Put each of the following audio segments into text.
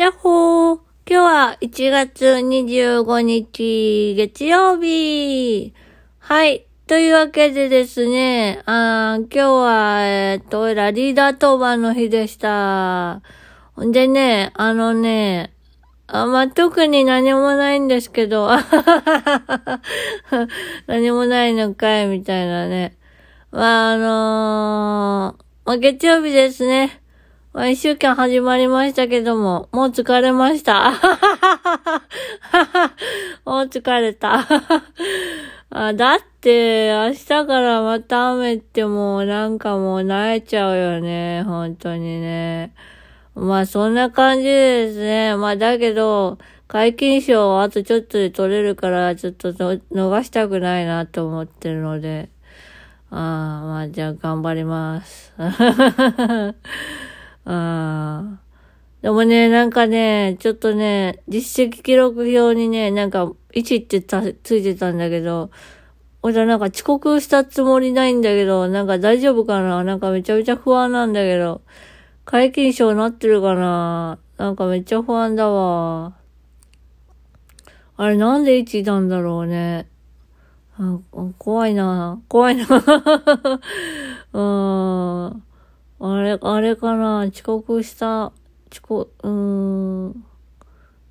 やっほー今日は1月25日月曜日はい。というわけでですね、あ今日は、えっ、と、ラリーダー当番の日でした。ほんでね、あのね、あ、まあ、特に何もないんですけど、何もないのかい、みたいなね。まあ、あのー、まあ、月曜日ですね。一週間始まりましたけども、もう疲れました。もう疲れた。あだって、明日からまた雨ってもうなんかもう慣れちゃうよね。本当にね。まあそんな感じですね。まあだけど、解禁賞あとちょっとで取れるから、ちょっと逃したくないなと思ってるので。ああ、まあじゃあ頑張ります。ああ。でもね、なんかね、ちょっとね、実績記録表にね、なんか、1ってたついてたんだけど、俺はなんか遅刻したつもりないんだけど、なんか大丈夫かな？なんかめちゃめちゃ不安なんだけど、解禁賞なってるかな？なんかめっちゃ不安だわ。あれなんで1なんだろうね。怖いな怖いな うん。あれ、あれかな？遅刻した、遅刻、うーん。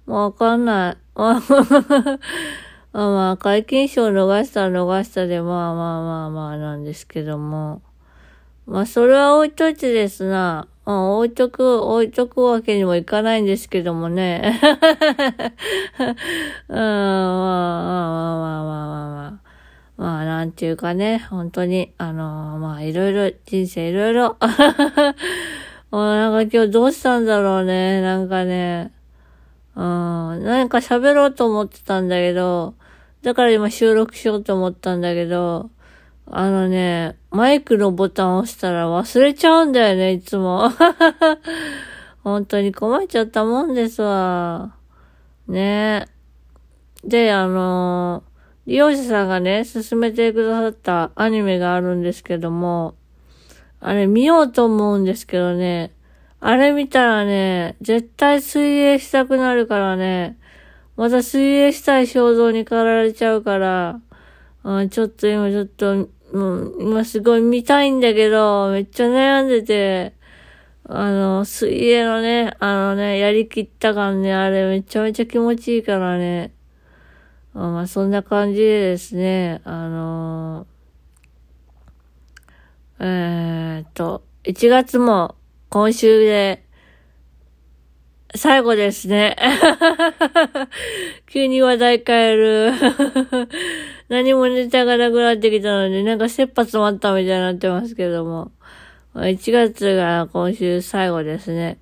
わかんない。ま あまあ、解禁賞逃したら逃したで、まあまあまあまあなんですけども。まあ、それは置いといてですな。まあ、置いとく、置いとくわけにもいかないんですけどもね。うん、まあまあまあまあまあまあ。まあ、なんていうかね、本当に、あのー、まあ、いろいろ、人生いろいろ。もうなんか今日どうしたんだろうね、なんかね。うん、なんか喋ろうと思ってたんだけど、だから今収録しようと思ったんだけど、あのね、マイクのボタン押したら忘れちゃうんだよね、いつも。本当に困っちゃったもんですわ。ねで、あのー利用者さんがね、勧めてくださったアニメがあるんですけども、あれ見ようと思うんですけどね、あれ見たらね、絶対水泳したくなるからね、また水泳したい衝動に駆られちゃうから、うん、ちょっと今ちょっと、もう今すごい見たいんだけど、めっちゃ悩んでて、あの、水泳のね、あのね、やりきった感ね、あれめちゃめちゃ気持ちいいからね、まあ、そんな感じでですね、あのー、えー、っと、1月も今週で最後ですね。急に話題変える。何もネタがなくなってきたので、なんか切羽詰まったみたいになってますけども。1月が今週最後ですね。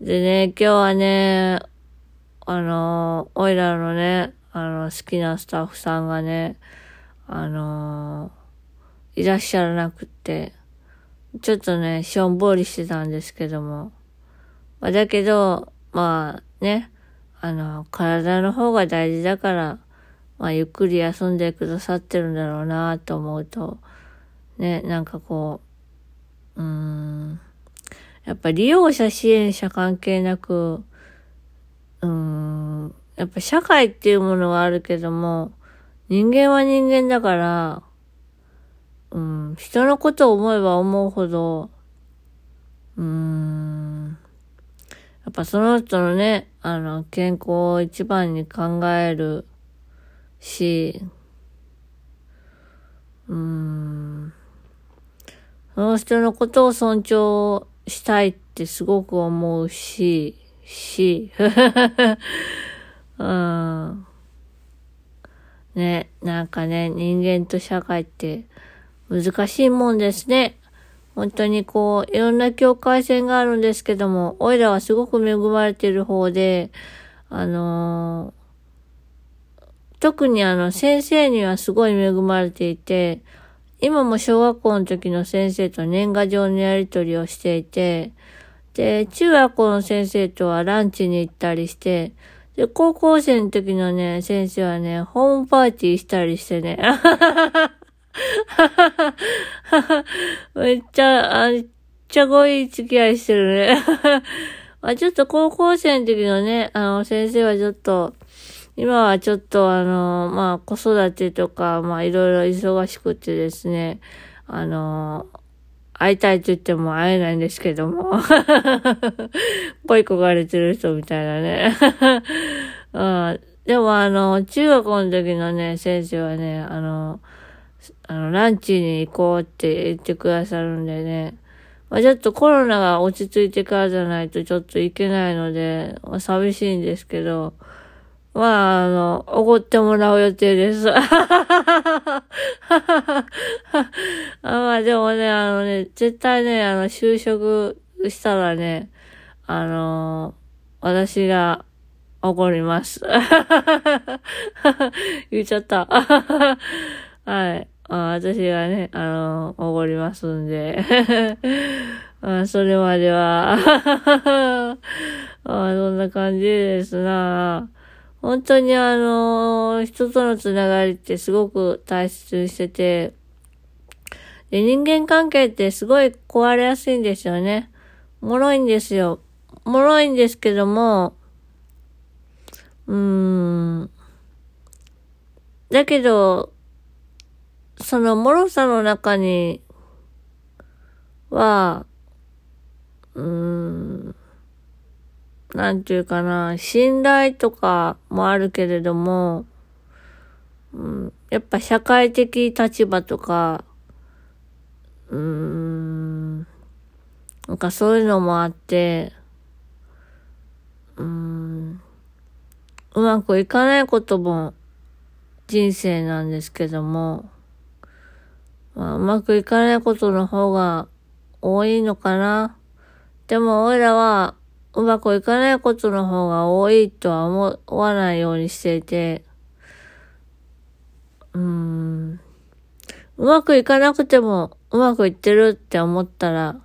でね、今日はね、あのー、おいらのね、あの、好きなスタッフさんがね、あのー、いらっしゃらなくって、ちょっとね、しょんぼりしてたんですけども。まあ、だけど、まあね、あの、体の方が大事だから、まあ、ゆっくり休んでくださってるんだろうなと思うと、ね、なんかこう、うーん、やっぱ利用者支援者関係なく、うーん、やっぱ社会っていうものがあるけども、人間は人間だから、うん、人のことを思えば思うほど、うん、やっぱその人のね、あの、健康を一番に考えるし、うん、その人のことを尊重したいってすごく思うし、し、うん。ね、なんかね、人間と社会って難しいもんですね。本当にこう、いろんな境界線があるんですけども、おいらはすごく恵まれている方で、あのー、特にあの、先生にはすごい恵まれていて、今も小学校の時の先生と年賀状のやりとりをしていて、で、中学校の先生とはランチに行ったりして、で、高校生の時のね、先生はね、ホームパーティーしたりしてね。めっちゃ、あめっちゃごい付き合いしてるね。あ、ちょっと高校生の時のね、あの、先生はちょっと、今はちょっとあの、まあ、子育てとか、まあ、いろいろ忙しくてですね、あの、会いたいと言っても会えないんですけども。恋焦がれてる人みたいなね。うん、でもあの、中学の時のね、先生はね、あの、あの、ランチに行こうって言ってくださるんでね。まあ、ちょっとコロナが落ち着いてからじゃないとちょっと行けないので、まあ、寂しいんですけど、まあ、あの、おごってもらう予定です。あまあでもね、あのね、絶対ね、あの、就職したらね、あの、私が怒ります。言っちゃった。はい。あ私がね、あの、怒りますんで。あそれまではあ、そんな感じですな。本当にあの、人とのつながりってすごく大切にしてて、で人間関係ってすごい壊れやすいんですよね。脆いんですよ。脆いんですけども、うーん。だけど、その脆さの中には、うーん、なんていうかな、信頼とかもあるけれども、うん、やっぱ社会的立場とか、うーん、なんかそういうのもあって、うーん、うまくいかないことも人生なんですけども、まあ、うまくいかないことの方が多いのかな。でも、俺らはうまくいかないことの方が多いとは思わないようにしていて、うーん、うまくいかなくてもうまくいってるって思ったら、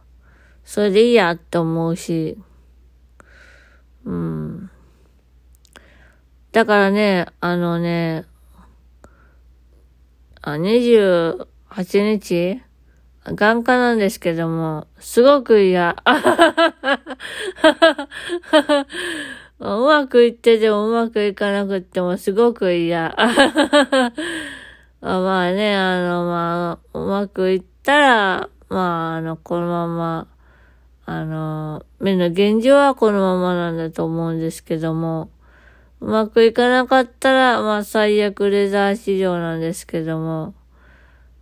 それでいいやって思うし、うん。だからね、あのね、あ、28日？眼科なんですけども、すごく嫌。うまくいっててもうまくいかなくってもすごく嫌。まあね、あの、まあ、うまくいったら、まあ、あの、このまま、あの、目の現状はこのままなんだと思うんですけども、うまくいかなかったら、まあ、最悪レザー治療なんですけども、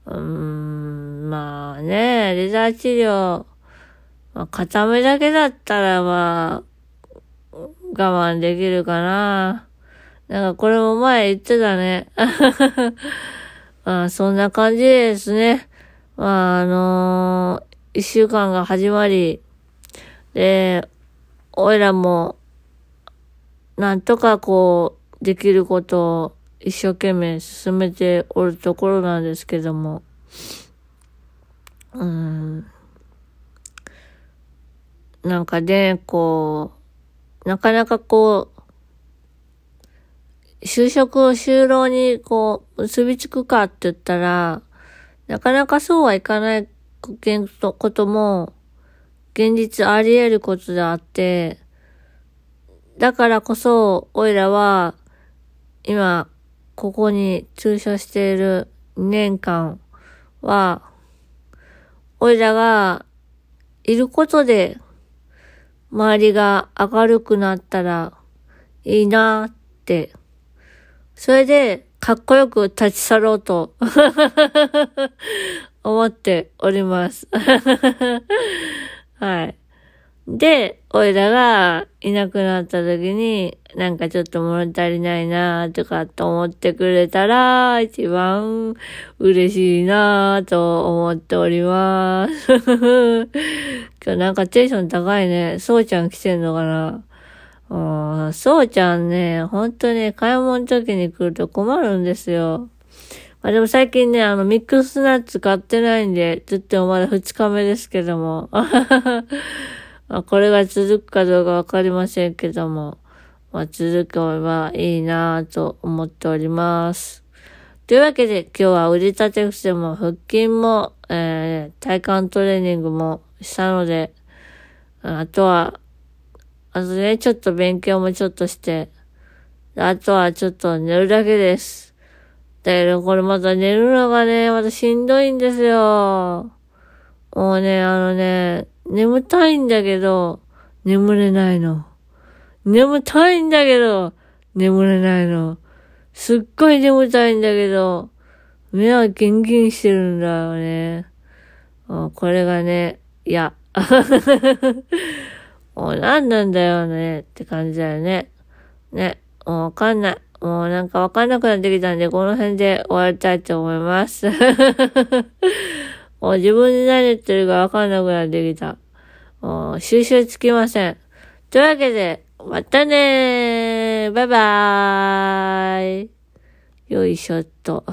うーん、まあね、レザー治療、まあ、片目だけだったらまあ、我慢できるかな。なんかこれも前言ってたね。まあ、そんな感じですね。まあ、あのー、一週間が始まり、で、おいらも、なんとかこう、できることを一生懸命進めておるところなんですけども、うん、なんかね、こう、なかなかこう、就職を就労にこう、結びつくかって言ったら、なかなかそうはいかないことも、現実あり得ることであって、だからこそ、おいらは、今、ここに駐車している2年間は、おいらがいることで、周りが明るくなったらいいなって、それでかっこよく立ち去ろうと 思っております はい。で、おいらがいなくなった時に、なんかちょっと物足りないなーとかと思ってくれたら、一番嬉しいなーと思っております。今日なんかテンション高いね。そうちゃん来てんのかな、そうちゃんね、ほんとね、買い物の時に来ると困るんですよ。まあでも最近ね、あの、ミックスナッツ買ってないんで、ずっとまだ2日目ですけども。まあ、これが続くかどうかわかりませんけども、まあ、続けばいいなぁと思っております。というわけで今日は腕立て伏せも腹筋も、えー、体幹トレーニングもしたので、あとは、あとね、ちょっと勉強もちょっとして、あとはちょっと寝るだけです。だけどこれまた寝るのがね、またしんどいんですよ。もうね、あのね、眠たいんだけど、眠れないの。眠たいんだけど、眠れないの。すっごい眠たいんだけど、目はギンギンしてるんだよね。これがね、いや。もう何なんだよねって感じだよね。ね。もうわかんない。もうなんかわかんなくなってきたんで、この辺で終わりたいと思います。もう自分で何言ってるかわかんなくなってきた。もう収集つきません。というわけで、またねーバイバーイよいしょっと。